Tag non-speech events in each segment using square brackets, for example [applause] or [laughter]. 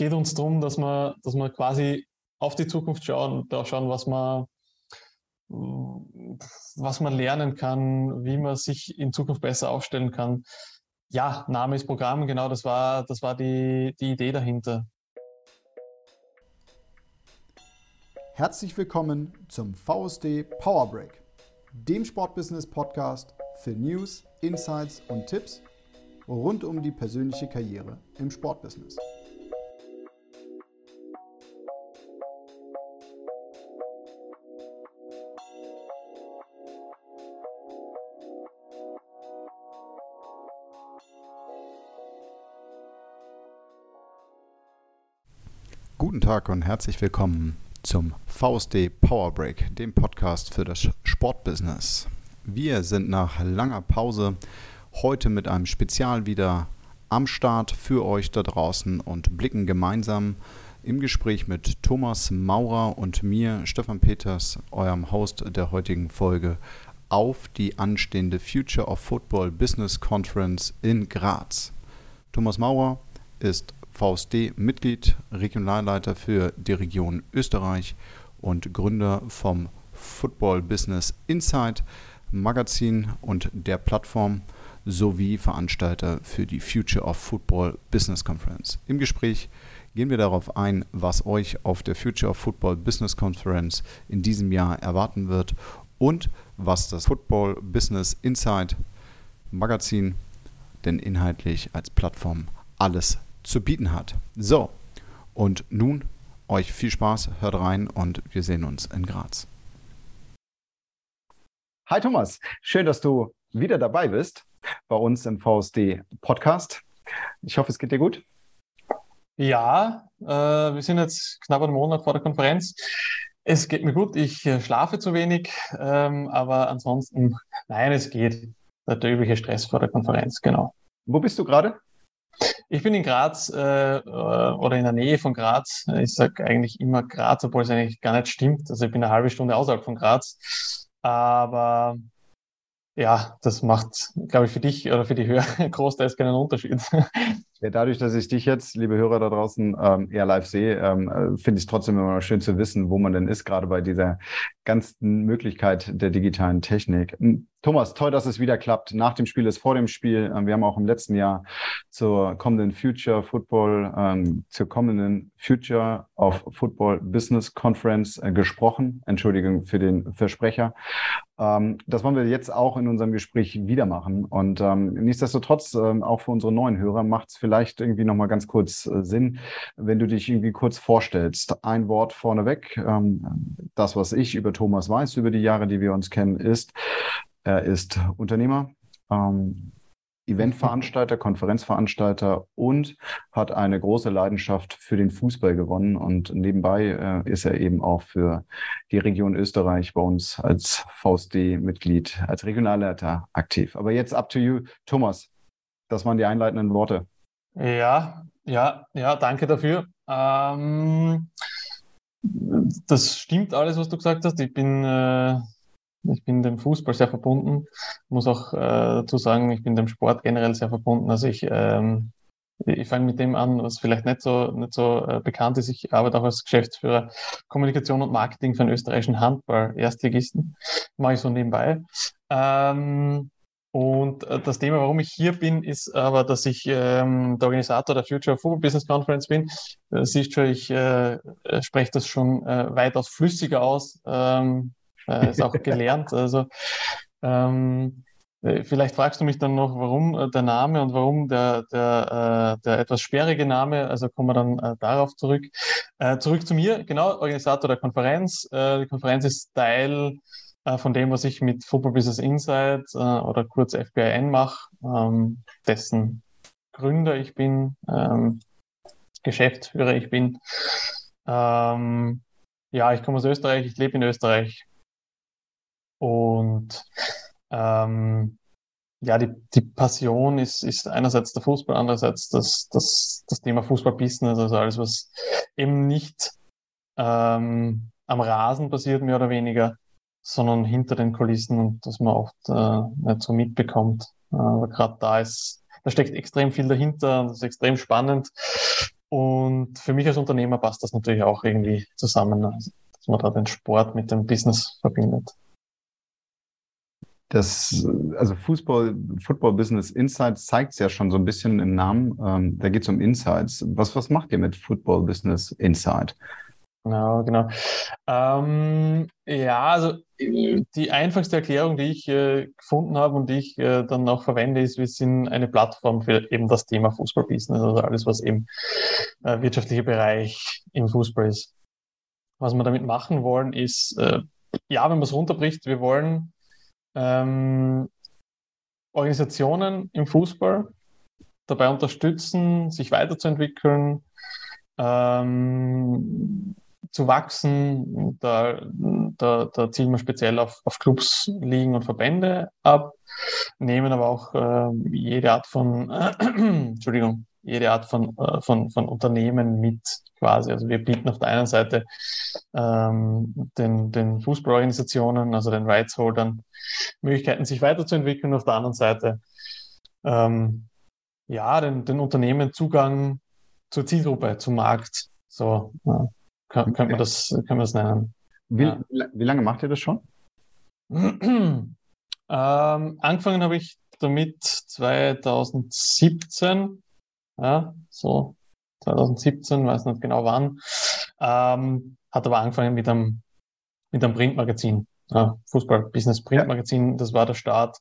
geht uns darum, dass wir, dass wir quasi auf die Zukunft schauen, da schauen, was man, was man lernen kann, wie man sich in Zukunft besser aufstellen kann. Ja, Name ist Programm, genau, das war, das war die, die Idee dahinter. Herzlich willkommen zum VSD Power Break, dem Sportbusiness Podcast für News, Insights und Tipps rund um die persönliche Karriere im Sportbusiness. Tag und herzlich willkommen zum VSD Power Break, dem Podcast für das Sportbusiness. Wir sind nach langer Pause heute mit einem Spezial wieder am Start für euch da draußen und blicken gemeinsam im Gespräch mit Thomas Maurer und mir, Stefan Peters, eurem Host der heutigen Folge, auf die anstehende Future of Football Business Conference in Graz. Thomas Maurer ist VSD-Mitglied, Regionalleiter für die Region Österreich und Gründer vom Football Business Insight Magazin und der Plattform sowie Veranstalter für die Future of Football Business Conference. Im Gespräch gehen wir darauf ein, was euch auf der Future of Football Business Conference in diesem Jahr erwarten wird und was das Football Business Insight Magazin denn inhaltlich als Plattform alles zu bieten hat. So, und nun euch viel Spaß, hört rein und wir sehen uns in Graz. Hi Thomas, schön, dass du wieder dabei bist bei uns im VSD Podcast. Ich hoffe, es geht dir gut. Ja, äh, wir sind jetzt knapp einen Monat vor der Konferenz. Es geht mir gut, ich äh, schlafe zu wenig, ähm, aber ansonsten, nein, es geht. Der übliche Stress vor der Konferenz, genau. Wo bist du gerade? Ich bin in Graz äh, äh, oder in der Nähe von Graz. Ich sage eigentlich immer Graz, obwohl es eigentlich gar nicht stimmt. Also ich bin eine halbe Stunde außerhalb von Graz. Aber ja, das macht, glaube ich, für dich oder für die Hörer [laughs] großteils keinen Unterschied. Ja, dadurch, dass ich dich jetzt, liebe Hörer da draußen, ähm, eher live sehe, ähm, äh, finde ich es trotzdem immer schön zu wissen, wo man denn ist, gerade bei dieser ganzen Möglichkeit der digitalen Technik. Thomas, toll, dass es wieder klappt. Nach dem Spiel ist vor dem Spiel. Ähm, wir haben auch im letzten Jahr zur kommenden Future Football, ähm, zur kommenden Future of Football Business Conference äh, gesprochen. Entschuldigung für den Versprecher. Ähm, das wollen wir jetzt auch in unserem Gespräch wieder machen. Und ähm, nichtsdestotrotz, ähm, auch für unsere neuen Hörer, macht es vielleicht irgendwie nochmal ganz kurz äh, Sinn, wenn du dich irgendwie kurz vorstellst. Ein Wort vorneweg. Ähm, das, was ich über Thomas weiß, über die Jahre, die wir uns kennen, ist, er ist Unternehmer, ähm, Eventveranstalter, Konferenzveranstalter und hat eine große Leidenschaft für den Fußball gewonnen. Und nebenbei äh, ist er eben auch für die Region Österreich bei uns als VSD-Mitglied, als Regionalleiter aktiv. Aber jetzt up to you, Thomas. Das waren die einleitenden Worte. Ja, ja, ja, danke dafür. Ähm, das stimmt alles, was du gesagt hast. Ich bin äh, ich bin dem Fußball sehr verbunden. Muss auch äh, dazu sagen, ich bin dem Sport generell sehr verbunden. Also ich, ähm, ich fange mit dem an, was vielleicht nicht so, nicht so äh, bekannt ist. Ich arbeite auch als Geschäftsführer Kommunikation und Marketing für den österreichischen Handball-Erstligisten. Mache ich so nebenbei. Ähm, und äh, das Thema, warum ich hier bin, ist aber, dass ich ähm, der Organisator der Future Football Business Conference bin. Äh, siehst schon, ich äh spreche das schon äh, weitaus flüssiger aus. Ähm, äh, ist auch gelernt. Also ähm, äh, vielleicht fragst du mich dann noch, warum äh, der Name und warum der, der, äh, der etwas sperrige Name. Also kommen wir dann darauf zurück. Zurück zu mir, genau, Organisator der Konferenz. die Konferenz ist Teil von dem, was ich mit Football Business Insight oder kurz FBIN mache, ähm, dessen Gründer ich bin, ähm, Geschäftsführer ich bin. Ähm, ja, ich komme aus Österreich, ich lebe in Österreich, und ähm, ja, die, die Passion ist, ist einerseits der Fußball, andererseits das, das, das Thema Fußball-Business, also alles, was eben nicht ähm, am Rasen passiert, mehr oder weniger, sondern hinter den Kulissen und das man oft äh, nicht so mitbekommt. Äh, aber gerade da ist, da steckt extrem viel dahinter und das ist extrem spannend. Und für mich als Unternehmer passt das natürlich auch irgendwie zusammen, also, dass man da den Sport mit dem Business verbindet. Das, also Fußball, Football Business Insights zeigt es ja schon so ein bisschen im Namen. Ähm, da geht es um Insights. Was, was macht ihr mit Football Business Insight? Genau, genau. Ähm, ja, also die einfachste Erklärung, die ich äh, gefunden habe und die ich äh, dann auch verwende, ist, wir sind eine Plattform für eben das Thema Fußballbusiness, also alles, was eben äh, wirtschaftlicher Bereich im Fußball ist. Was wir damit machen wollen, ist, äh, ja, wenn man es runterbricht, wir wollen ähm, Organisationen im Fußball dabei unterstützen, sich weiterzuentwickeln, ähm, zu wachsen. Da, da, da zielen wir speziell auf, auf Clubs, Ligen und Verbände ab, nehmen aber auch äh, jede Art von, äh, [clears throat] Entschuldigung, jede Art von, äh, von, von Unternehmen mit quasi. Also wir bieten auf der einen Seite ähm, den, den Fußballorganisationen, also den Rights-Holdern, Möglichkeiten, sich weiterzuentwickeln, auf der anderen Seite ähm, ja, den, den Unternehmen Zugang zur Zielgruppe, zum Markt. So, ja. Kann, könnte man das, können wir das nennen. Wie, ja. wie lange macht ihr das schon? [clears throat] ähm, angefangen habe ich damit 2017. Ja, so 2017, weiß nicht genau wann. Ähm, hat aber angefangen mit einem, mit einem Printmagazin. Ja, Fußball-Business-Printmagazin, das war der Start.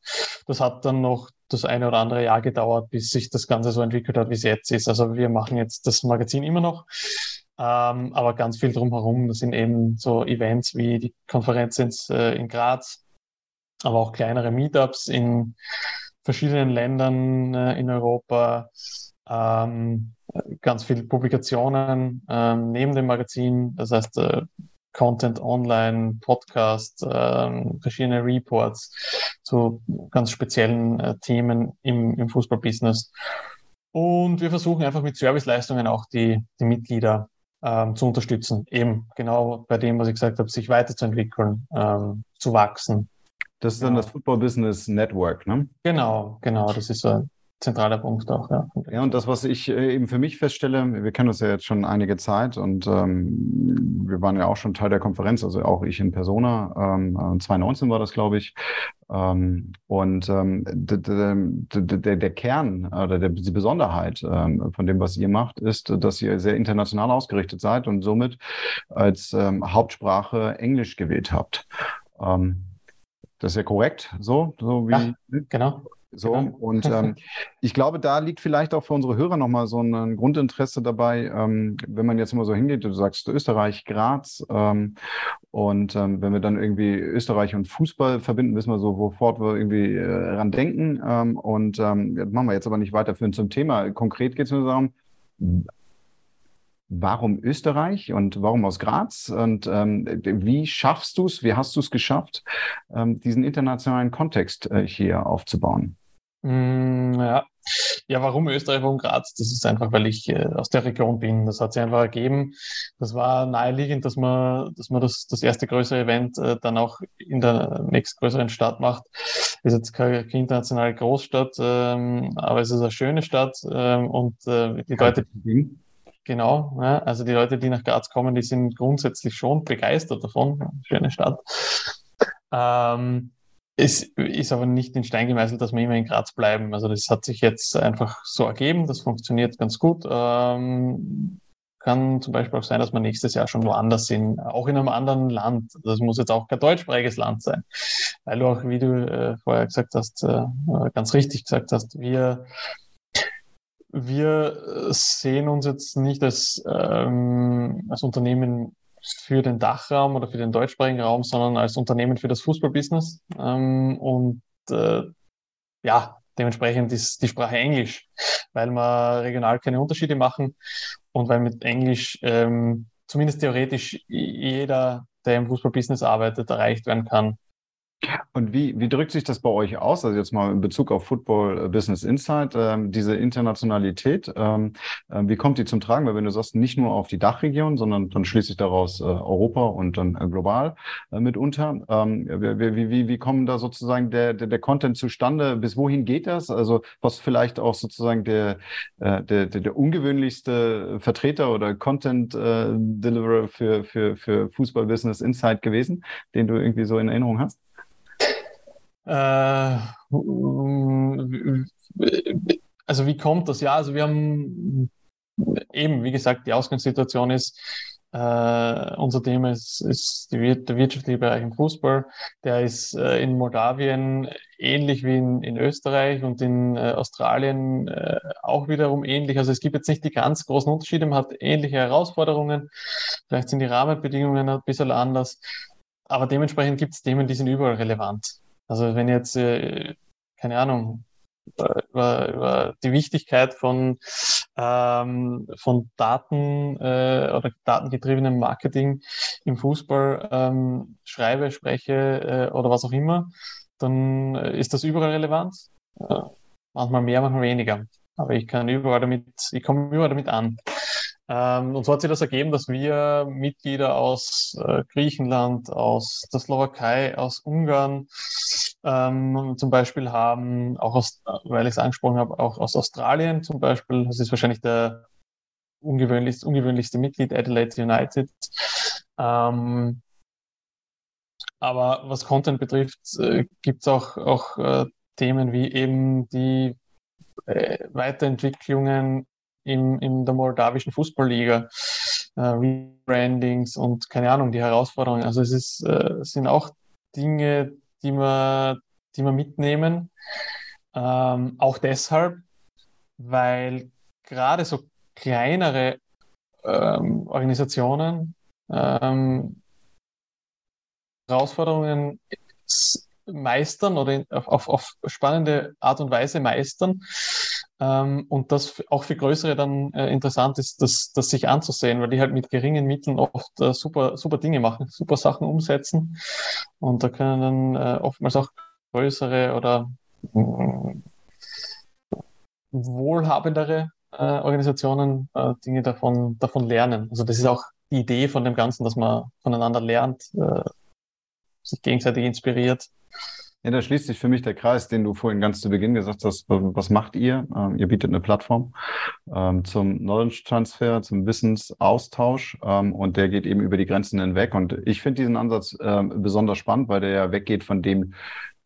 Das hat dann noch das eine oder andere Jahr gedauert, bis sich das Ganze so entwickelt hat, wie es jetzt ist. Also wir machen jetzt das Magazin immer noch. Ähm, aber ganz viel drumherum. Das sind eben so Events wie die Konferenz in, äh, in Graz, aber auch kleinere Meetups in verschiedenen Ländern äh, in Europa. Ähm, ganz viele Publikationen ähm, neben dem Magazin, das heißt äh, Content online, Podcast, ähm, verschiedene Reports zu ganz speziellen äh, Themen im, im Fußballbusiness. Und wir versuchen einfach mit Serviceleistungen auch die, die Mitglieder ähm, zu unterstützen. Eben genau bei dem, was ich gesagt habe, sich weiterzuentwickeln, ähm, zu wachsen. Das ist dann genau. das Football Business Network, ne? Genau, genau. Das ist so ein zentraler Punkt auch, ja. Ja, und das, was ich äh, eben für mich feststelle, wir kennen uns ja jetzt schon einige Zeit und ähm, wir waren ja auch schon Teil der Konferenz, also auch ich in Persona, ähm, 2019 war das, glaube ich. Ähm, und ähm, der, der Kern oder der, die Besonderheit ähm, von dem, was ihr macht, ist, dass ihr sehr international ausgerichtet seid und somit als ähm, Hauptsprache Englisch gewählt habt. Ähm, das ist ja korrekt, so, so wie. Ja, genau. So, genau. und ähm, [laughs] ich glaube, da liegt vielleicht auch für unsere Hörer nochmal so ein Grundinteresse dabei, ähm, wenn man jetzt immer so hingeht, du sagst Österreich, Graz, ähm, und ähm, wenn wir dann irgendwie Österreich und Fußball verbinden, wissen wir so, wofort wir irgendwie äh, ran denken. Ähm, und ähm, machen wir jetzt aber nicht weiterführend zum Thema. Konkret geht es nur darum, warum Österreich und warum aus Graz und ähm, wie schaffst du es, wie hast du es geschafft, ähm, diesen internationalen Kontext äh, hier aufzubauen? Mm, ja. ja, warum Österreich, warum Graz? Das ist einfach, weil ich äh, aus der Region bin. Das hat sich einfach ergeben. Das war naheliegend, dass man, dass man das, das erste größere Event äh, dann auch in der nächstgrößeren Stadt macht. Ist jetzt keine, internationale Großstadt, ähm, aber es ist eine schöne Stadt ähm, und äh, die Leute. Genau, ja, also die Leute, die nach Graz kommen, die sind grundsätzlich schon begeistert davon. Schöne Stadt. Ähm, es ist aber nicht in Stein gemeißelt, dass wir immer in Graz bleiben. Also das hat sich jetzt einfach so ergeben. Das funktioniert ganz gut. Ähm, kann zum Beispiel auch sein, dass wir nächstes Jahr schon woanders sind, auch in einem anderen Land. Das muss jetzt auch kein deutschsprachiges Land sein, weil du auch, wie du äh, vorher gesagt hast, äh, ganz richtig gesagt hast, wir wir sehen uns jetzt nicht als, ähm, als Unternehmen für den Dachraum oder für den deutschsprachigen Raum, sondern als Unternehmen für das Fußballbusiness. Ähm, und äh, ja, dementsprechend ist die Sprache Englisch, weil wir regional keine Unterschiede machen und weil mit Englisch ähm, zumindest theoretisch jeder, der im Fußballbusiness arbeitet, erreicht werden kann. Und wie, wie drückt sich das bei euch aus? Also jetzt mal in Bezug auf Football äh, Business Insight, ähm, diese Internationalität, ähm, äh, wie kommt die zum Tragen? Weil wenn du sagst, nicht nur auf die Dachregion, sondern dann schließe ich daraus äh, Europa und dann äh, global äh, mitunter. Ähm, wie, wie, wie, wie kommen da sozusagen der, der, der Content zustande? Bis wohin geht das? Also was vielleicht auch sozusagen der, äh, der, der, der ungewöhnlichste Vertreter oder Content Deliverer für, für, für Fußball Business Insight gewesen, den du irgendwie so in Erinnerung hast? Äh, also wie kommt das? Ja, also wir haben eben, wie gesagt, die Ausgangssituation ist, äh, unser Thema ist, ist die, der wirtschaftliche Bereich im Fußball. Der ist äh, in Moldawien ähnlich wie in, in Österreich und in äh, Australien auch wiederum ähnlich. Also es gibt jetzt nicht die ganz großen Unterschiede, man hat ähnliche Herausforderungen. Vielleicht sind die Rahmenbedingungen ein bisschen anders. Aber dementsprechend gibt es Themen, die sind überall relevant. Also wenn jetzt, äh, keine Ahnung, über, über die Wichtigkeit von, ähm, von Daten äh, oder datengetriebenem Marketing im Fußball ähm, schreibe, spreche äh, oder was auch immer, dann ist das überall relevant. Äh, manchmal mehr, manchmal weniger. Aber ich kann überall damit, ich komme überall damit an. Ähm, und so hat sich das ergeben, dass wir Mitglieder aus äh, Griechenland, aus der Slowakei, aus Ungarn ähm, zum Beispiel haben, auch aus, weil ich es angesprochen habe, auch aus Australien zum Beispiel. Das ist wahrscheinlich der ungewöhnlichste, ungewöhnlichste Mitglied, Adelaide United. Ähm, aber was Content betrifft, äh, gibt es auch, auch äh, Themen wie eben die äh, Weiterentwicklungen im, in der moldawischen Fußballliga, äh, Rebrandings und keine Ahnung, die Herausforderungen. Also es ist, äh, sind auch Dinge, die wir, die wir mitnehmen. Ähm, auch deshalb, weil gerade so kleinere ähm, Organisationen ähm, Herausforderungen meistern oder auf, auf, auf spannende Art und Weise meistern ähm, und das auch für Größere dann äh, interessant ist, das, das sich anzusehen, weil die halt mit geringen Mitteln oft äh, super, super Dinge machen, super Sachen umsetzen. Und da können dann äh, oftmals auch größere oder äh, wohlhabendere äh, Organisationen äh, Dinge davon, davon lernen. Also das ist auch die Idee von dem Ganzen, dass man voneinander lernt, sich gegenseitig inspiriert. Ja, da schließt sich für mich der Kreis, den du vorhin ganz zu Beginn gesagt hast. Was macht ihr? Ähm, ihr bietet eine Plattform ähm, zum Knowledge-Transfer, zum Wissensaustausch ähm, und der geht eben über die Grenzen hinweg. Und ich finde diesen Ansatz ähm, besonders spannend, weil der ja weggeht von dem,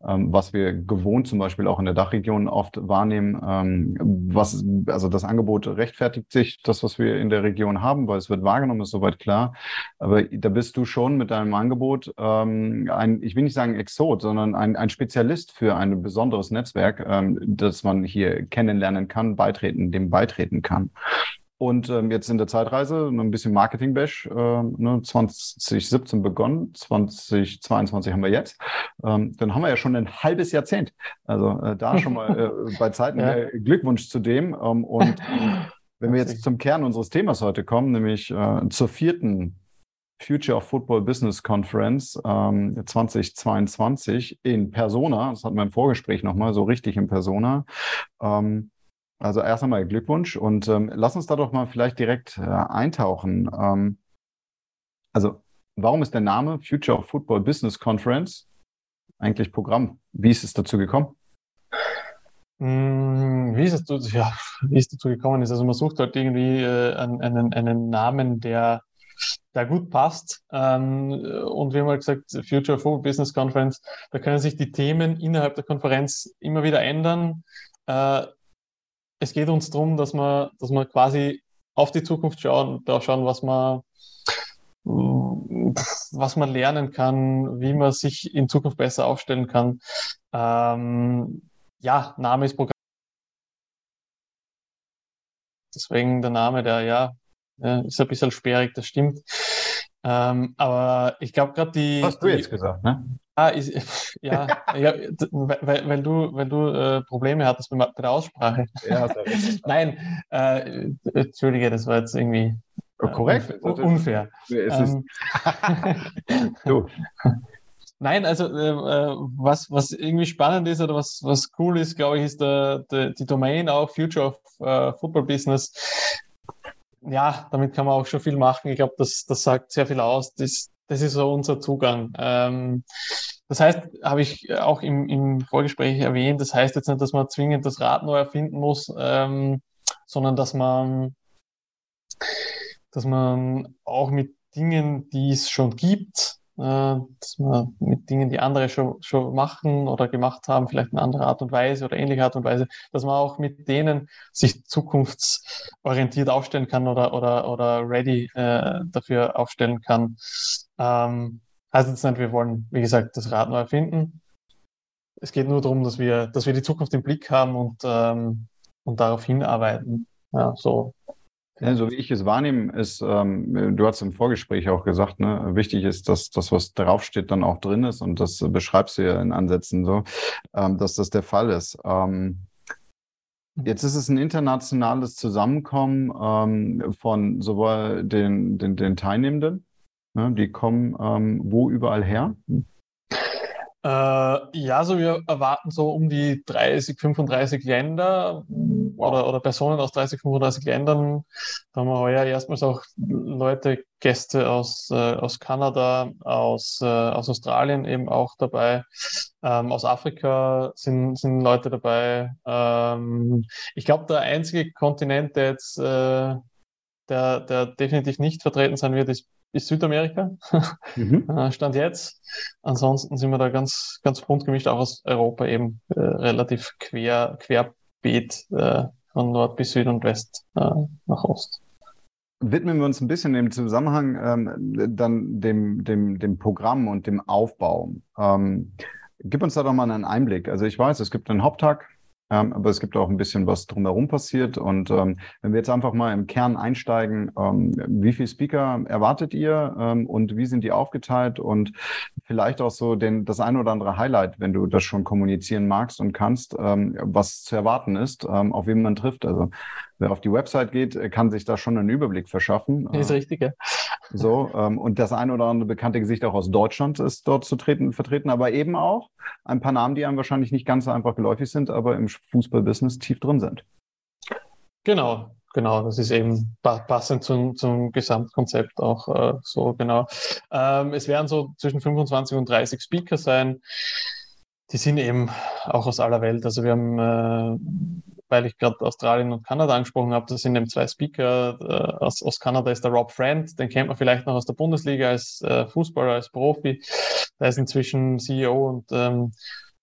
was wir gewohnt zum Beispiel auch in der Dachregion oft wahrnehmen. Ähm, was, also das Angebot rechtfertigt sich, das, was wir in der Region haben, weil es wird wahrgenommen, ist soweit klar. Aber da bist du schon mit deinem Angebot ähm, ein, ich will nicht sagen Exot, sondern ein, ein Spezialist für ein besonderes Netzwerk, ähm, das man hier kennenlernen kann, beitreten, dem beitreten kann. Und ähm, jetzt in der Zeitreise ein bisschen Marketing-Bash, äh, ne, 2017 begonnen, 2022 haben wir jetzt. Ähm, dann haben wir ja schon ein halbes Jahrzehnt. Also äh, da schon mal äh, [laughs] bei Zeiten ja. äh, Glückwunsch zu dem. Ähm, und [laughs] wenn wir jetzt zum Kern unseres Themas heute kommen, nämlich äh, zur vierten Future of Football Business Conference ähm, 2022 in Persona, das hatten wir im Vorgespräch nochmal, so richtig in Persona. Ähm, also erst einmal Glückwunsch und ähm, lass uns da doch mal vielleicht direkt äh, eintauchen. Ähm, also, warum ist der Name Future of Football Business Conference eigentlich Programm? Wie ist es dazu gekommen? Hm, wie ist es dazu, ja, wie es dazu gekommen ist? Also man sucht halt irgendwie äh, einen, einen Namen, der, der gut passt. Ähm, und wir haben halt gesagt, Future Football Business Conference, da können sich die Themen innerhalb der Konferenz immer wieder ändern. Es geht uns darum, dass wir, dass wir quasi auf die Zukunft schauen, da schauen, was man, was man lernen kann, wie man sich in Zukunft besser aufstellen kann. Ähm, ja, Name ist Programm. Deswegen der Name, der ja, ist ein bisschen sperrig, das stimmt. Ähm, aber ich glaube gerade die. Hast du jetzt gesagt, ne? Ah, ist, [laughs] ja, ja weil, weil du, weil du äh, Probleme hattest bei, der Aussprache. Ja, [laughs] Nein, äh, entschuldige, das war jetzt irgendwie äh, korrekt. unfair. Es ist, ähm. [laughs] du. Nein, also äh, äh, was, was irgendwie spannend ist oder was, was cool ist, glaube ich, ist der, der, die Domain auch Future of äh, Football Business. Ja, damit kann man auch schon viel machen. Ich glaube, das, das sagt sehr viel aus. Das, das ist so unser Zugang. Ähm, das heißt, habe ich auch im, im Vorgespräch erwähnt, das heißt jetzt nicht, dass man zwingend das Rad neu erfinden muss, ähm, sondern dass man, dass man auch mit Dingen, die es schon gibt, dass man mit Dingen, die andere schon, schon machen oder gemacht haben, vielleicht in anderer Art und Weise oder ähnliche Art und Weise, dass man auch mit denen sich zukunftsorientiert aufstellen kann oder, oder, oder ready äh, dafür aufstellen kann. Ähm, heißt jetzt nicht, wir wollen, wie gesagt, das Rad neu erfinden. Es geht nur darum, dass wir, dass wir die Zukunft im Blick haben und, ähm, und darauf hinarbeiten. Ja, so ja, so wie ich es wahrnehme, ist, ähm, du hast im Vorgespräch auch gesagt, ne, wichtig ist, dass das, was draufsteht, dann auch drin ist und das beschreibst du ja in Ansätzen so, ähm, dass das der Fall ist. Ähm, jetzt ist es ein internationales Zusammenkommen ähm, von sowohl den, den, den Teilnehmenden, ne, die kommen ähm, wo überall her? Äh, ja, also wir erwarten so um die 30, 35 Länder wow. oder, oder Personen aus 30, 35 Ländern. Da haben wir heuer erstmals auch Leute, Gäste aus, äh, aus Kanada, aus, äh, aus Australien eben auch dabei. Ähm, aus Afrika sind, sind Leute dabei. Ähm, ich glaube, der einzige Kontinent, der jetzt äh, der, der definitiv nicht vertreten sein wird, ist ist Südamerika. Mhm. [laughs] Äh, Stand jetzt. Ansonsten sind wir da ganz, ganz bunt gemischt, auch aus Europa eben äh, relativ quer, querbeet äh, von Nord bis Süd und West äh, nach Ost. Widmen wir uns ein bisschen im Zusammenhang ähm, dann dem, dem, dem Programm und dem Aufbau. Ähm, gib uns da doch mal einen Einblick. Also ich weiß, es gibt einen Haupttag, ähm, aber es gibt auch ein bisschen was drumherum passiert. Und ähm, wenn wir jetzt einfach mal im Kern einsteigen, ähm, wie viele Speaker erwartet ihr ähm, und wie sind die aufgeteilt und vielleicht auch so den, das ein oder andere Highlight, wenn du das schon kommunizieren magst und kannst, ähm, was zu erwarten ist, ähm, auf wen man trifft. Also wer auf die Website geht, kann sich da schon einen Überblick verschaffen. Ist richtig, ja. So, ähm, und das ein oder andere bekannte Gesicht auch aus Deutschland ist dort zu treten, vertreten, aber eben auch ein paar Namen, die einem wahrscheinlich nicht ganz so einfach geläufig sind, aber im Fußballbusiness tief drin sind. Genau, genau, das ist eben passend zum, zum Gesamtkonzept auch äh, so, genau. Ähm, es werden so zwischen 25 und 30 Speaker sein. Die sind eben auch aus aller Welt. Also wir haben äh, weil ich gerade Australien und Kanada angesprochen habe, das sind eben zwei Speaker. Äh, aus, aus Kanada ist der Rob Friend, den kennt man vielleicht noch aus der Bundesliga als äh, Fußballer, als Profi. Der ist inzwischen CEO und ähm,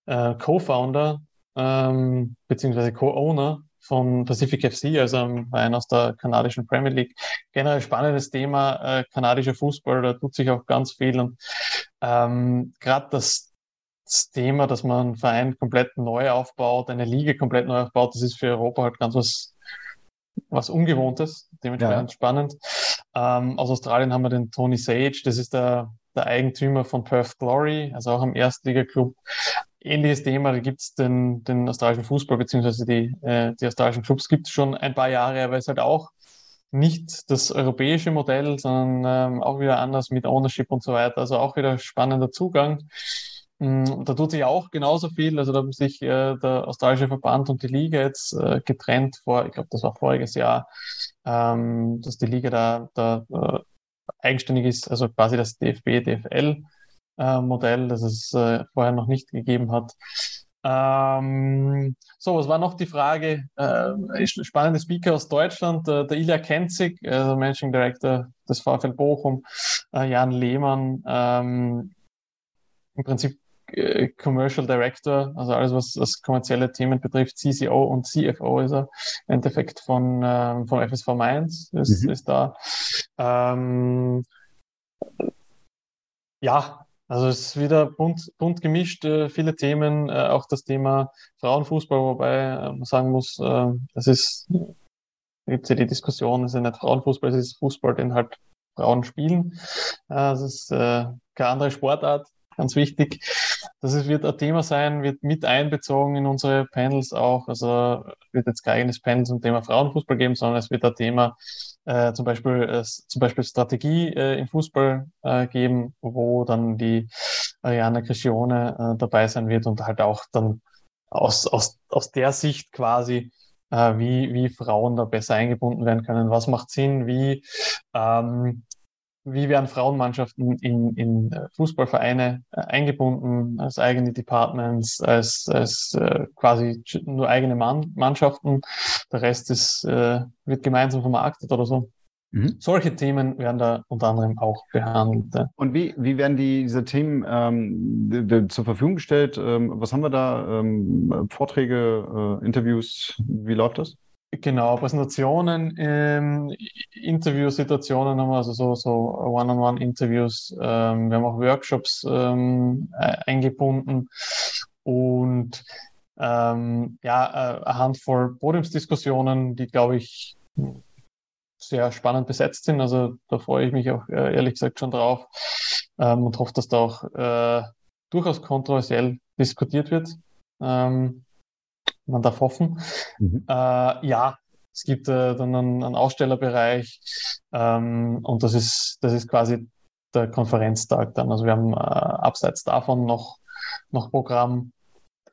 äh, Co-Founder ähm, beziehungsweise Co-Owner von Pacific FC, also einem Verein aus der kanadischen Premier League. Generell spannendes Thema, äh, kanadischer Fußball, da tut sich auch ganz viel und ähm, gerade das das Thema, dass man einen Verein komplett neu aufbaut, eine Liga komplett neu aufbaut, das ist für Europa halt ganz was, was Ungewohntes, dementsprechend ja. spannend. Ähm, aus Australien haben wir den Tony Sage, das ist der, der Eigentümer von Perth Glory, also auch am Erstliga-Club. Ähnliches Thema, da gibt es den, den australischen Fußball, beziehungsweise die, äh, die australischen Clubs gibt es schon ein paar Jahre, aber es ist halt auch nicht das europäische Modell, sondern ähm, auch wieder anders mit Ownership und so weiter. Also auch wieder spannender Zugang. Mm, da tut sich auch genauso viel. Also da haben sich äh, der australische Verband und die Liga jetzt äh, getrennt vor, ich glaube, das war voriges Jahr, ähm, dass die Liga da, da äh, eigenständig ist, also quasi das DFB-DFL-Modell, äh, das es äh, vorher noch nicht gegeben hat. Ähm, so, was war noch die Frage? Äh, spannende Speaker aus Deutschland, äh, der Ilja Kenzig, äh, Managing Director des VfL Bochum, äh, Jan Lehmann, ähm, im Prinzip äh, Commercial Director, also alles, was, was kommerzielle Themen betrifft, CCO und CFO ist er im Endeffekt von, ähm, vom FSV Mainz, ist, mhm. ist da. Ähm, ja, also es ist wieder bunt, bunt gemischt, äh, viele Themen, äh, auch das Thema Frauenfußball, wobei äh, man sagen muss, es ist, gibt es ja die Diskussion, es ist ja nicht Frauenfußball, es ist Fußball, den halt Frauen spielen. Es ist keine andere Sportart, ganz wichtig. Das wird ein Thema sein, wird mit einbezogen in unsere Panels auch. Also wird jetzt kein eigenes Panel zum Thema Frauenfußball geben, sondern es wird ein Thema äh, zum Beispiel äh, zum Beispiel Strategie äh, im Fußball äh, geben, wo dann die Ariana Crescione äh, dabei sein wird und halt auch dann aus, aus, aus der Sicht quasi, äh, wie, wie Frauen da besser eingebunden werden können. Was macht Sinn? Wie, ähm, wie werden Frauenmannschaften in, in äh, Fußballvereine äh, eingebunden, als eigene Departments, als, als äh, quasi nur eigene Mann, Mannschaften. Der Rest ist, äh, wird gemeinsam vermarktet oder so. Mhm. Solche Themen werden da unter anderem auch behandelt. Und wie, wie werden die, diese Themen ähm, zur Verfügung gestellt? Ähm, was haben wir da? Ähm, Vorträge, äh, Interviews? Wie läuft das? Genau, Präsentationen, ähm, Interviewsituationen haben wir, also so, so One-on-One-Interviews. Ähm, wir haben auch Workshops ähm, äh, eingebunden und ähm, ja, äh, eine Handvoll Podiumsdiskussionen, die, glaube ich, sehr spannend besetzt sind. Also da freue ich mich auch äh, ehrlich gesagt schon drauf ähm, und hoffe, dass da auch äh, durchaus kontroversiell diskutiert wird. Ähm, man darf hoffen. Mhm. Äh, ja, es gibt äh, dann einen, einen Ausstellerbereich ähm, und das ist, das ist quasi der Konferenztag dann. Also wir haben äh, abseits davon noch, noch Programm.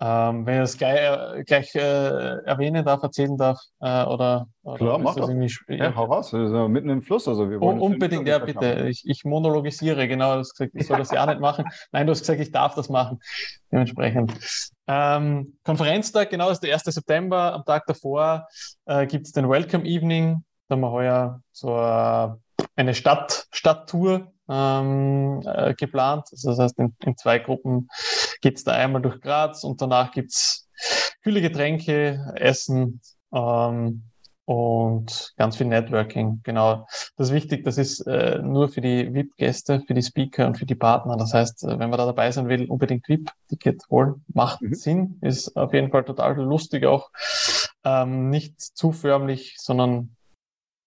Ähm, wenn ich das gleich, äh, gleich äh, erwähnen darf, erzählen darf, äh, oder, oder Klar, mach das irgendwie. Ja, hau raus, wir sind mitten im Fluss. Also wir wollen unbedingt, ja, bitte. Ich, ich, monologisiere, genau. Du hast gesagt, ich soll das ja nicht machen. [laughs] Nein, du hast gesagt, ich darf das machen. Dementsprechend. Ähm, Konferenztag, genau, das ist der 1. September. Am Tag davor äh, gibt es den Welcome Evening. Da haben wir heuer so äh, eine Stadt, Stadttour ähm, äh, geplant. Also das heißt, in, in zwei Gruppen geht es da einmal durch Graz und danach gibt es kühle Getränke, Essen ähm, und ganz viel Networking. Genau. Das ist wichtig, das ist äh, nur für die VIP-Gäste, für die Speaker und für die Partner. Das heißt, äh, wenn man da dabei sein will, unbedingt VIP-Ticket holen. Macht mhm. Sinn, ist auf jeden Fall total lustig auch. Ähm, nicht zu förmlich, sondern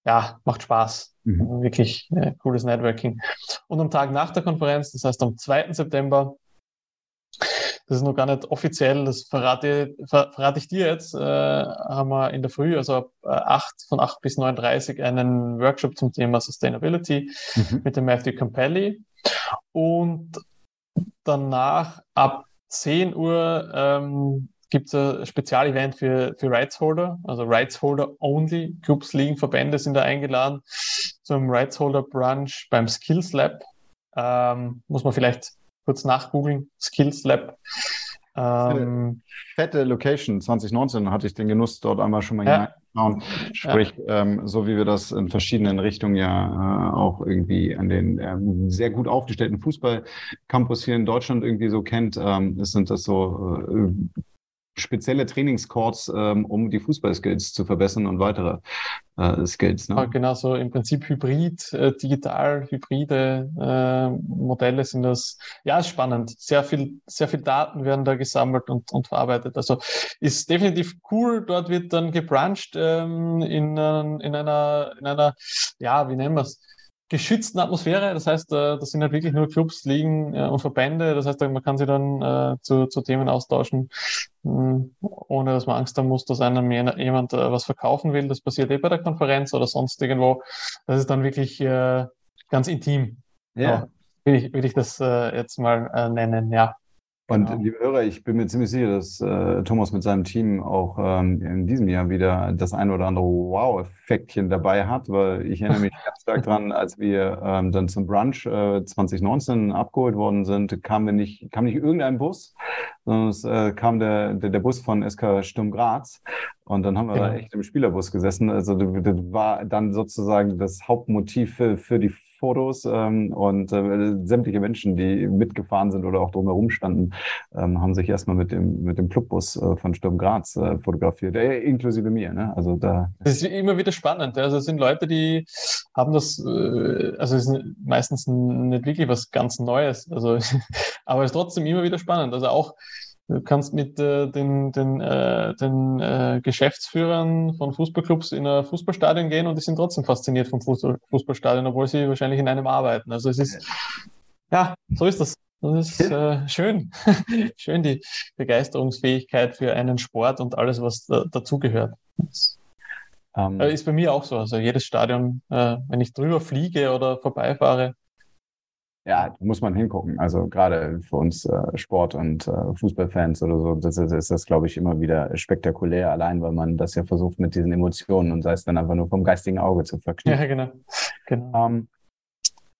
ja, macht Spaß. Mhm. Wirklich äh, cooles Networking. Und am Tag nach der Konferenz, das heißt am 2. September, das ist noch gar nicht offiziell, das verrate, ver, verrate ich dir jetzt, äh, haben wir in der Früh, also ab äh, 8, von 8 bis 9.30 einen Workshop zum Thema Sustainability mhm. mit dem Matthew Campelli. Und danach ab 10 Uhr ähm, gibt es ein Spezialevent für, für Rights Holder, also Rights Holder Only. Clubs, Ligen, Verbände sind da eingeladen zum Rights Holder Brunch beim Skills Lab. Ähm, muss man vielleicht kurz nachgoogeln. Skills Lab. Ähm, fette Location 2019 hatte ich den Genuss, dort einmal schon mal ja. hineinschauen. Sprich, ja. ähm, so wie wir das in verschiedenen Richtungen ja äh, auch irgendwie an den ähm, sehr gut aufgestellten Fußballcampus hier in Deutschland irgendwie so kennt, ähm, sind das so äh, spezielle Trainingscourts, ähm, um die Fußballskills zu verbessern und weitere äh, Skills. Ne? Ja, genau, so im Prinzip hybrid, äh, digital, hybride äh, Modelle sind das. Ja, ist spannend. Sehr viel, sehr viel Daten werden da gesammelt und, und verarbeitet. Also ist definitiv cool. Dort wird dann gebruncht ähm, in, in einer, in einer, ja, wie nennen wir es? Geschützten Atmosphäre. Das heißt, äh, das sind halt wirklich nur Clubs, Ligen äh, und Verbände. Das heißt, man kann sich dann äh, zu, zu Themen austauschen, hm, ohne dass man Angst haben muss, dass einem jemand was verkaufen will. Das passiert eh bei der Konferenz oder sonst irgendwo. Das ist dann wirklich ganz intim. Ja. ja will, ich, will ich das jetzt mal nennen, ja. Und genau. liebe Hörer, ich bin mir ziemlich sicher, dass äh, Thomas mit seinem Team auch ähm, in diesem Jahr wieder das ein oder andere Wow-Effektchen dabei hat, weil ich erinnere mich [laughs] ganz stark dran, als wir ähm, dann zum Brunch äh, 2019 abgeholt worden sind, kam, wir nicht, kam nicht irgendein Bus, sondern es äh, kam der, der, der, Bus von SK Sturm Graz. Und dann haben wir genau. da echt im Spielerbus gesessen. Also das war dann sozusagen das Hauptmotiv für, für die Fotos ähm, und äh, sämtliche Menschen, die mitgefahren sind oder auch drumherum standen, ähm, haben sich erstmal mit dem, mit dem Clubbus äh, von Sturm Graz äh, fotografiert, äh, inklusive mir. Ne? Also da das ist immer wieder spannend. Also es sind Leute, die haben das, äh, also es ist meistens nicht wirklich was ganz Neues. Also, [laughs] aber es ist trotzdem immer wieder spannend. Also auch Du kannst mit äh, den, den, äh, den äh, Geschäftsführern von Fußballclubs in ein Fußballstadion gehen und die sind trotzdem fasziniert vom Fußballstadion, obwohl sie wahrscheinlich in einem arbeiten. Also es ist, ja, so ist das. Das ist äh, schön. [laughs] schön die Begeisterungsfähigkeit für einen Sport und alles, was da, dazugehört. Ähm. äh, ist bei mir auch so. Also jedes Stadion, äh, wenn ich drüber fliege oder vorbeifahre, Ja, muss man hingucken. Also gerade für uns äh, Sport- und äh, Fußballfans oder so, das ist, ist das, glaube ich, immer wieder spektakulär, allein weil man das ja versucht mit diesen Emotionen und sei es dann einfach nur vom geistigen Auge zu verknüpfen. Ja, genau. genau. Ähm,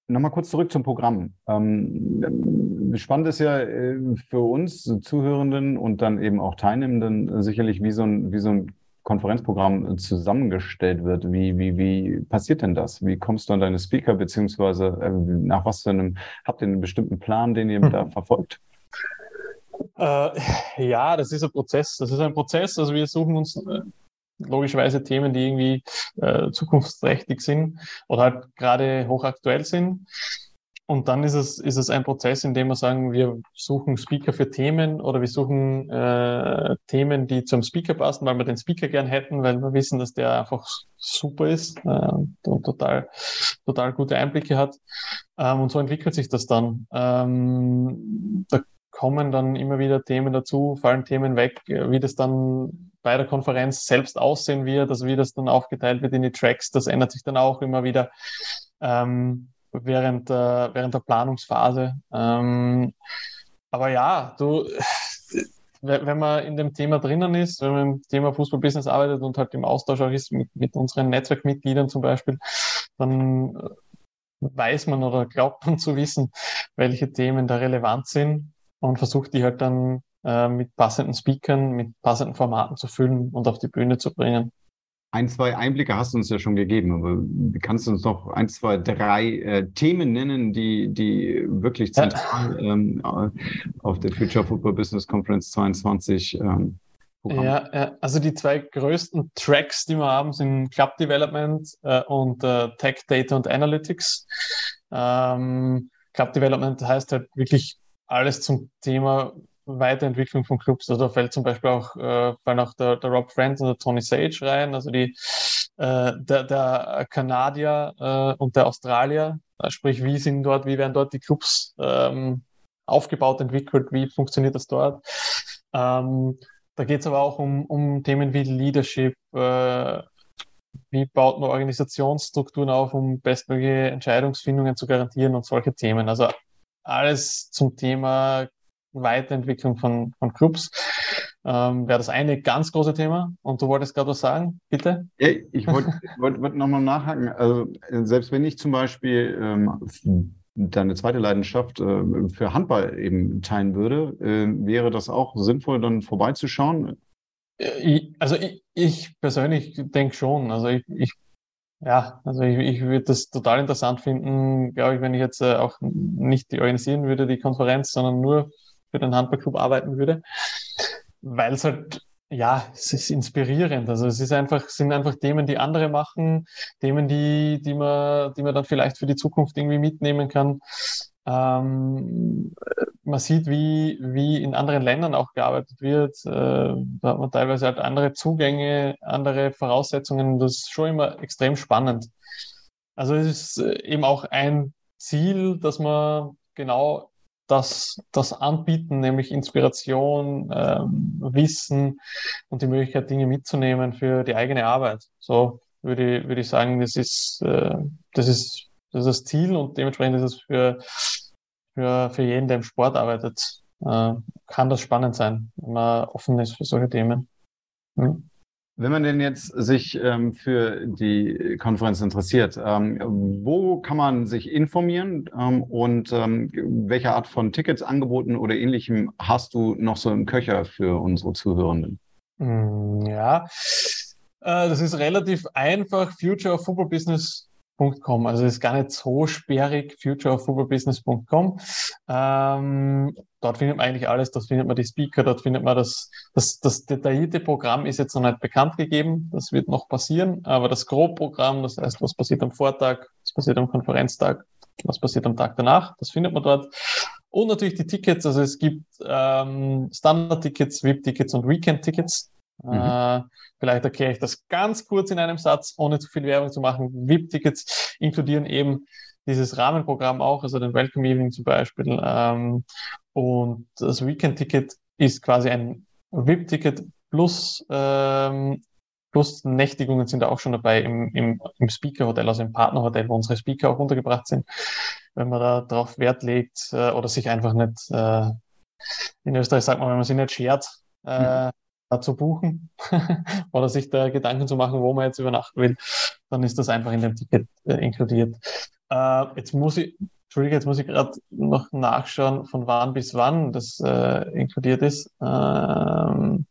Nochmal kurz zurück zum Programm. Ähm, spannend ist ja äh, für uns Zuhörenden und dann eben auch Teilnehmenden sicherlich, wie so ein, wie so ein Konferenzprogramm zusammengestellt wird. Wie, wie, wie passiert denn das? Wie kommst du an deine Speaker, beziehungsweise äh, nach was für einem, habt ihr einen bestimmten Plan, den ihr hm. da verfolgt? Äh, ja, das ist ein Prozess. Das ist ein Prozess. Also wir suchen uns äh, logischerweise Themen, die irgendwie äh, zukunftsträchtig sind oder halt gerade hochaktuell sind. Und dann ist es, ist es ein Prozess, in dem wir sagen, wir suchen Speaker für Themen oder wir suchen äh, Themen, die zum Speaker passen, weil wir den Speaker gern hätten, weil wir wissen, dass der einfach super ist äh, und total, total gute Einblicke hat. Ähm, und so entwickelt sich das dann. Ähm, da kommen dann immer wieder Themen dazu, fallen Themen weg, wie das dann bei der Konferenz selbst aussehen wird, also wie das dann aufgeteilt wird in die Tracks, das ändert sich dann auch immer wieder. Ähm, während, äh, während der Planungsphase. Ähm, aber ja, du, [laughs] wenn man in dem Thema drinnen ist, wenn man im Thema Fußballbusiness arbeitet und halt im Austausch auch ist mit, mit unseren Netzwerkmitgliedern zum Beispiel, dann weiß man oder glaubt man zu wissen, welche Themen da relevant sind und versucht die halt dann äh, mit passenden Speakern, mit passenden Formaten zu füllen und auf die Bühne zu bringen. Ein, zwei Einblicke hast du uns ja schon gegeben, aber kannst du uns noch ein, zwei, drei äh, Themen nennen, die, die wirklich zentral ja. ähm, auf der Future Football Business Conference 22 ähm, ja, ja, also die zwei größten Tracks, die wir haben, sind Club Development äh, und äh, Tech Data und Analytics. Ähm, Club Development heißt halt wirklich alles zum Thema Weiterentwicklung von Clubs. Also da fällt zum Beispiel auch, äh, fallen auch der, der Rob Friends und der Tony Sage rein, also die, äh, der, der Kanadier äh, und der Australier. Äh, sprich, wie sind dort, wie werden dort die Clubs ähm, aufgebaut, entwickelt, wie funktioniert das dort? Ähm, da geht es aber auch um, um Themen wie Leadership, äh, wie baut man Organisationsstrukturen auf, um bestmögliche Entscheidungsfindungen zu garantieren und solche Themen. Also alles zum Thema Weiterentwicklung von, von Clubs ähm, wäre das eine ganz große Thema. Und du wolltest gerade was sagen, bitte? Ja, ich wollte wollt, wollt nochmal nachhaken. Also, selbst wenn ich zum Beispiel ähm, deine zweite Leidenschaft äh, für Handball eben teilen würde, äh, wäre das auch sinnvoll, dann vorbeizuschauen? Äh, also ich, ich persönlich denke schon. Also ich, ich ja, also ich, ich würde das total interessant finden, glaube ich, wenn ich jetzt äh, auch nicht die organisieren würde, die Konferenz, sondern nur für den Handballclub arbeiten würde, weil es halt ja, es ist inspirierend. Also es ist einfach, sind einfach Themen, die andere machen, Themen, die, die man, die man dann vielleicht für die Zukunft irgendwie mitnehmen kann. Ähm, man sieht, wie, wie in anderen Ländern auch gearbeitet wird. Äh, da hat man teilweise halt andere Zugänge, andere Voraussetzungen. Das ist schon immer extrem spannend. Also es ist äh, eben auch ein Ziel, dass man genau das, das anbieten, nämlich Inspiration, ähm, Wissen und die Möglichkeit, Dinge mitzunehmen für die eigene Arbeit. So würde, ich, würde ich sagen, das ist, äh, das ist, das ist das Ziel und dementsprechend ist es für, für, für jeden, der im Sport arbeitet, äh, kann das spannend sein, wenn man offen ist für solche Themen. Mhm. Wenn man denn jetzt sich ähm, für die Konferenz interessiert, ähm, wo kann man sich informieren ähm, und ähm, welche Art von Tickets, Angeboten oder ähnlichem hast du noch so im Köcher für unsere Zuhörenden? Hm, ja, äh, das ist relativ einfach. Future of Football Business futureoffootballbusiness.com. Also ist gar nicht so sperrig, futureoffootballbusiness.com. Ähm, dort findet man eigentlich alles, dort findet man die Speaker, dort findet man das, das, das detaillierte Programm ist jetzt noch nicht bekannt gegeben, das wird noch passieren, aber das Grobprogramm, das heißt, was passiert am Vortag, was passiert am Konferenztag, was passiert am Tag danach, das findet man dort. Und natürlich die Tickets, also es gibt ähm, Standard-Tickets, VIP-Tickets und Weekend-Tickets. Mhm. Äh, vielleicht erkläre ich das ganz kurz in einem Satz, ohne zu viel Werbung zu machen. VIP-Tickets inkludieren eben dieses Rahmenprogramm auch, also den Welcome Evening zum Beispiel. Ähm, und das Weekend-Ticket ist quasi ein VIP-Ticket plus, ähm, plus Nächtigungen sind da auch schon dabei im, im, im Speaker-Hotel, also im Partner-Hotel, wo unsere Speaker auch untergebracht sind. wenn man da drauf Wert legt äh, oder sich einfach nicht, äh, in Österreich sagt man, wenn man sich nicht schert, äh, mhm. Zu buchen [laughs] oder sich da Gedanken zu machen, wo man jetzt übernachten will, dann ist das einfach in dem Ticket äh, inkludiert. Äh, jetzt muss ich, Entschuldige, jetzt muss ich gerade noch nachschauen, von wann bis wann das äh, inkludiert ist. Ähm,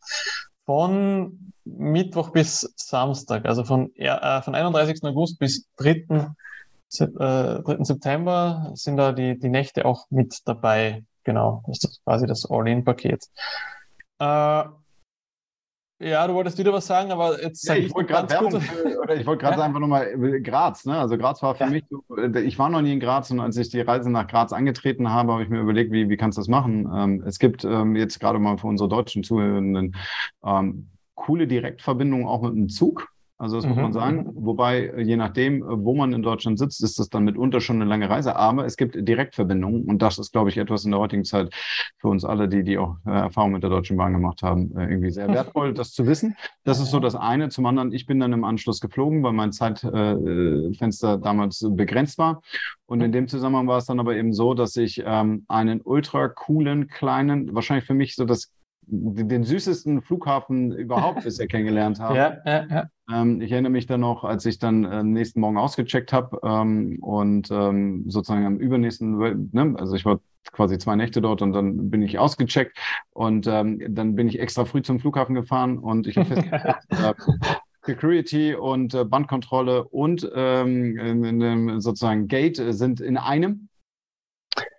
von Mittwoch bis Samstag, also von, äh, von 31. August bis 3. Se äh, 3. September sind da die, die Nächte auch mit dabei. Genau, das ist quasi das All-In-Paket. Äh, ja, du wolltest wieder was sagen, aber jetzt ja, ich wollte gerade Werbung für, oder ich wollte gerade [laughs] ja. einfach nochmal Graz, ne? Also Graz war für ja. mich, äh, ich war noch nie in Graz und als ich die Reise nach Graz angetreten habe, habe ich mir überlegt, wie, wie kannst du das machen? Ähm, es gibt ähm, jetzt gerade mal für unsere deutschen Zuhörenden ähm, coole Direktverbindungen auch mit dem Zug. Also das mhm. muss man sagen. Wobei, äh, je nachdem, äh, wo man in Deutschland sitzt, ist das dann mitunter schon eine lange Reise. Aber es gibt Direktverbindungen und das ist, glaube ich, etwas in der heutigen Zeit für uns alle, die, die auch äh, Erfahrung mit der Deutschen Bahn gemacht haben, äh, irgendwie sehr [laughs] wertvoll, das zu wissen. Das ist so das eine. Zum anderen, ich bin dann im Anschluss geflogen, weil mein Zeitfenster äh, damals begrenzt war. Und in dem Zusammenhang war es dann aber eben so, dass ich ähm, einen ultra coolen, kleinen, wahrscheinlich für mich so das den süßesten Flughafen überhaupt bisher [laughs] kennengelernt habe. Ja, ja, ja. Ähm, ich erinnere mich dann noch, als ich dann äh, nächsten Morgen ausgecheckt habe ähm, und ähm, sozusagen am übernächsten, ne, also ich war quasi zwei Nächte dort und dann bin ich ausgecheckt und ähm, dann bin ich extra früh zum Flughafen gefahren und ich habe festgestellt, [laughs] äh, Security und äh, Bandkontrolle und ähm, sozusagen Gate sind in einem.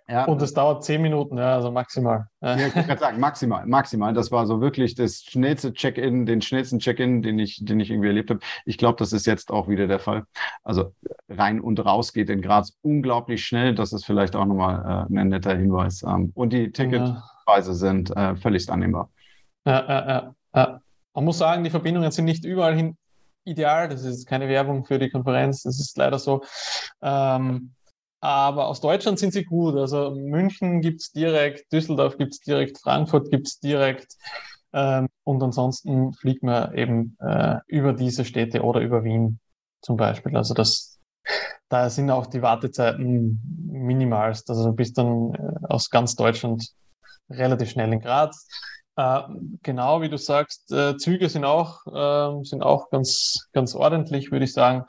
Ja. Und es dauert zehn Minuten, ja, also maximal. Ja, ich kann sagen, maximal, maximal. Das war so wirklich das schnellste Check-in, den schnellsten Check-in, den ich, den ich irgendwie erlebt habe. Ich glaube, das ist jetzt auch wieder der Fall. Also rein und raus geht in Graz unglaublich schnell. Das ist vielleicht auch nochmal äh, ein netter Hinweis. Ähm, und die Ticketpreise sind äh, völlig annehmbar. Ja, ja, ja, ja. Man muss sagen, die Verbindungen sind nicht überall hin ideal. Das ist keine Werbung für die Konferenz. Das ist leider so. Ähm, aber aus Deutschland sind sie gut. Also München gibt es direkt, Düsseldorf gibt es direkt, Frankfurt gibt es direkt. Ähm, und ansonsten fliegt man eben äh, über diese Städte oder über Wien zum Beispiel. Also das, da sind auch die Wartezeiten minimalst. Also du bist dann äh, aus ganz Deutschland relativ schnell in Graz. Äh, genau wie du sagst, äh, Züge sind auch, ähm, sind auch ganz, ganz ordentlich, würde ich sagen.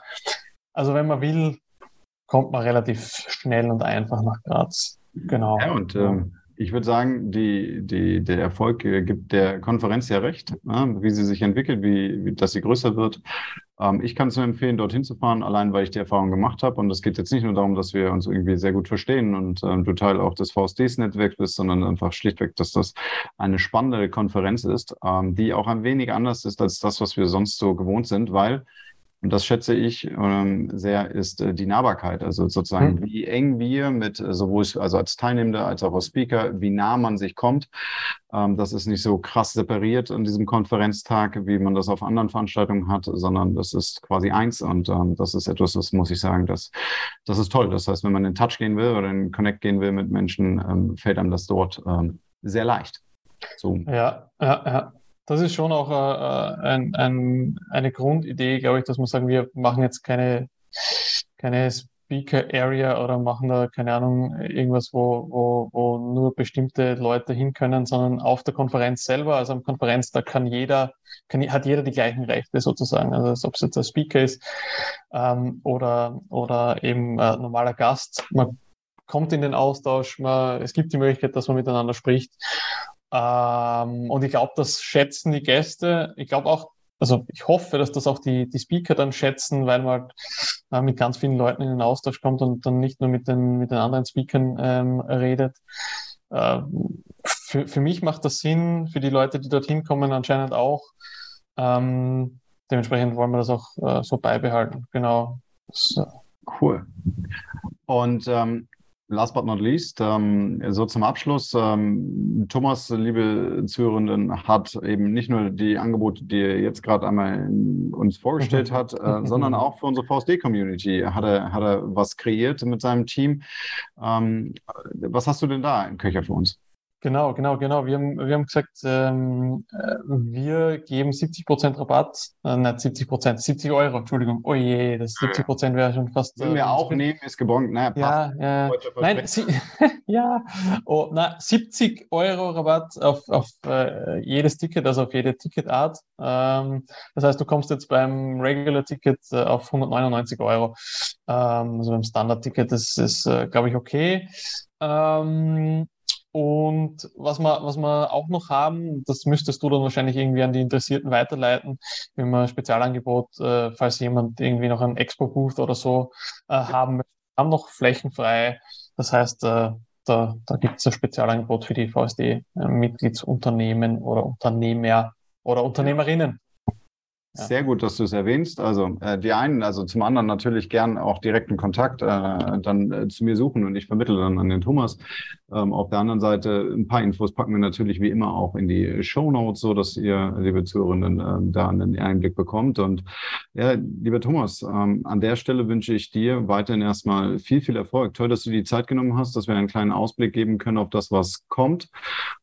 Also wenn man will, kommt man relativ schnell und einfach nach Graz. Genau. Ja, und ähm, ich würde sagen, die, die, der Erfolg äh, gibt der Konferenz ja recht, ne? wie sie sich entwickelt, wie, wie dass sie größer wird. Ähm, ich kann es nur empfehlen, dorthin zu fahren, allein weil ich die Erfahrung gemacht habe. Und es geht jetzt nicht nur darum, dass wir uns irgendwie sehr gut verstehen und ähm, du Teil auch des VSDs-Netzwerks bist, sondern einfach schlichtweg, dass das eine spannende Konferenz ist, ähm, die auch ein wenig anders ist als das, was wir sonst so gewohnt sind, weil und das schätze ich ähm, sehr, ist äh, die Nahbarkeit. Also sozusagen, mhm. wie eng wir mit äh, sowohl also als Teilnehmender als auch als Speaker, wie nah man sich kommt. Ähm, das ist nicht so krass separiert an diesem Konferenztag, wie man das auf anderen Veranstaltungen hat, sondern das ist quasi eins. Und ähm, das ist etwas, das muss ich sagen, das, das ist toll. Das heißt, wenn man in Touch gehen will oder in Connect gehen will mit Menschen, ähm, fällt einem das dort ähm, sehr leicht. So. Ja, ja, ja das ist schon auch äh, ein, ein, eine Grundidee, glaube ich, dass man sagen, wir machen jetzt keine, keine Speaker Area oder machen da, keine Ahnung, irgendwas, wo, wo, wo nur bestimmte Leute hin können, sondern auf der Konferenz selber, also am Konferenz, da kann jeder, kann, hat jeder die gleichen Rechte sozusagen. Also ob es jetzt ein Speaker ist ähm, oder, oder eben äh, normaler Gast. Man kommt in den Austausch, man, es gibt die Möglichkeit, dass man miteinander spricht. Ähm, und ich glaube, das schätzen die Gäste. Ich glaube auch, also ich hoffe, dass das auch die, die Speaker dann schätzen, weil man halt äh, mit ganz vielen Leuten in den Austausch kommt und dann nicht nur mit den, mit den anderen Speakern ähm, redet. Äh, für, für mich macht das Sinn, für die Leute, die dorthin kommen, anscheinend auch. Ähm, dementsprechend wollen wir das auch äh, so beibehalten. Genau. So. Cool. Und ähm, Last but not least, ähm, so zum Abschluss. Ähm, Thomas, liebe Zuhörenden, hat eben nicht nur die Angebote, die er jetzt gerade einmal uns vorgestellt hat, äh, [laughs] sondern auch für unsere VSD-Community hat er, hat er was kreiert mit seinem Team. Ähm, was hast du denn da im Köcher für uns? Genau, genau, genau. Wir haben, wir haben gesagt, ähm, äh, wir geben 70% Rabatt, äh, nicht 70%, 70 Euro, Entschuldigung. Oh je, das 70% wäre schon fast. Wenn wir äh, auch nehmen, ist gebongt. Naja, ja, ja. Nein, sie, [laughs] ja. Oh, na, 70 Euro Rabatt auf, auf äh, jedes Ticket, also auf jede Ticketart. Ähm, das heißt, du kommst jetzt beim Regular-Ticket äh, auf 199 Euro. Ähm, also beim Standard-Ticket, das ist, äh, glaube ich, okay. Ähm, und was wir, was wir auch noch haben, das müsstest du dann wahrscheinlich irgendwie an die Interessierten weiterleiten, wenn wir ein Spezialangebot, äh, falls jemand irgendwie noch ein Expo-Booth oder so äh, haben möchte, haben noch Flächen frei. Das heißt, äh, da, da gibt es ein Spezialangebot für die VSD-Mitgliedsunternehmen oder Unternehmer oder Unternehmerinnen. Sehr gut, dass du es erwähnst. Also äh, die einen, also zum anderen natürlich gern auch direkten Kontakt äh, dann äh, zu mir suchen und ich vermittle dann an den Thomas. Ähm, auf der anderen Seite ein paar Infos packen wir natürlich wie immer auch in die Show Notes, so dass ihr, liebe Zuhörerinnen, äh, da einen Einblick bekommt. Und ja, lieber Thomas, ähm, an der Stelle wünsche ich dir weiterhin erstmal viel, viel Erfolg. Toll, dass du die Zeit genommen hast, dass wir einen kleinen Ausblick geben können auf das, was kommt.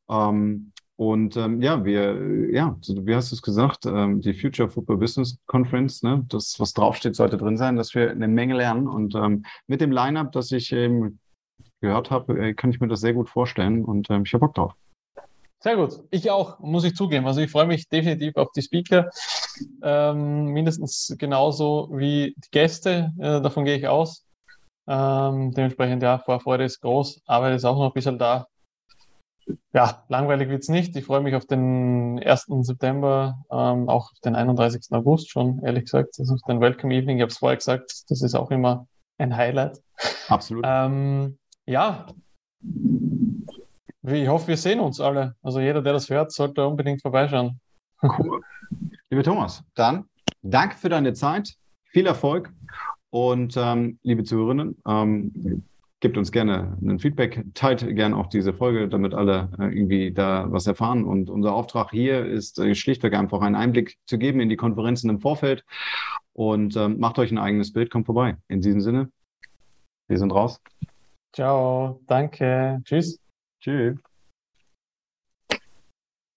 Ähm, und ähm, ja, wir, ja, wie hast du es gesagt, ähm, die Future Football Business Conference, ne, das, was draufsteht, sollte drin sein, dass wir eine Menge lernen. Und ähm, mit dem Lineup, das ich eben gehört habe, äh, kann ich mir das sehr gut vorstellen und ähm, ich habe Bock drauf. Sehr gut. Ich auch, muss ich zugeben. Also ich freue mich definitiv auf die Speaker. Ähm, mindestens genauso wie die Gäste. Äh, davon gehe ich aus. Ähm, dementsprechend, ja, Vorfreude ist groß. Arbeit ist auch noch ein bisschen da ja, langweilig wird es nicht. Ich freue mich auf den 1. September, ähm, auch auf den 31. August schon, ehrlich gesagt. Also auf den Welcome Evening, ich habe es vorher gesagt, das ist auch immer ein Highlight. Absolut. Ähm, ja, ich hoffe, wir sehen uns alle. Also jeder, der das hört, sollte unbedingt vorbeischauen. Cool. Liebe Thomas, dann danke für deine Zeit, viel Erfolg und ähm, liebe Zuhörerinnen, ähm, Gebt uns gerne ein Feedback, teilt gerne auch diese Folge, damit alle äh, irgendwie da was erfahren. Und unser Auftrag hier ist äh, schlichtweg einfach einen Einblick zu geben in die Konferenzen im Vorfeld und ähm, macht euch ein eigenes Bild, kommt vorbei. In diesem Sinne, wir sind raus. Ciao, danke, tschüss. Tschüss.